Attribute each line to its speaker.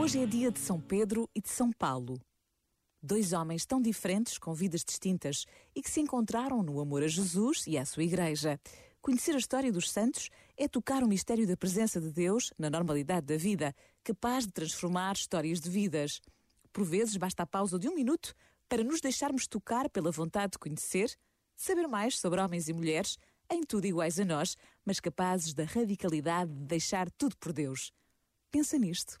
Speaker 1: Hoje é dia de São Pedro e de São Paulo. Dois homens tão diferentes, com vidas distintas e que se encontraram no amor a Jesus e à sua Igreja. Conhecer a história dos santos é tocar o mistério da presença de Deus na normalidade da vida, capaz de transformar histórias de vidas. Por vezes basta a pausa de um minuto para nos deixarmos tocar pela vontade de conhecer, saber mais sobre homens e mulheres, em tudo iguais a nós, mas capazes da radicalidade de deixar tudo por Deus. Pensa nisto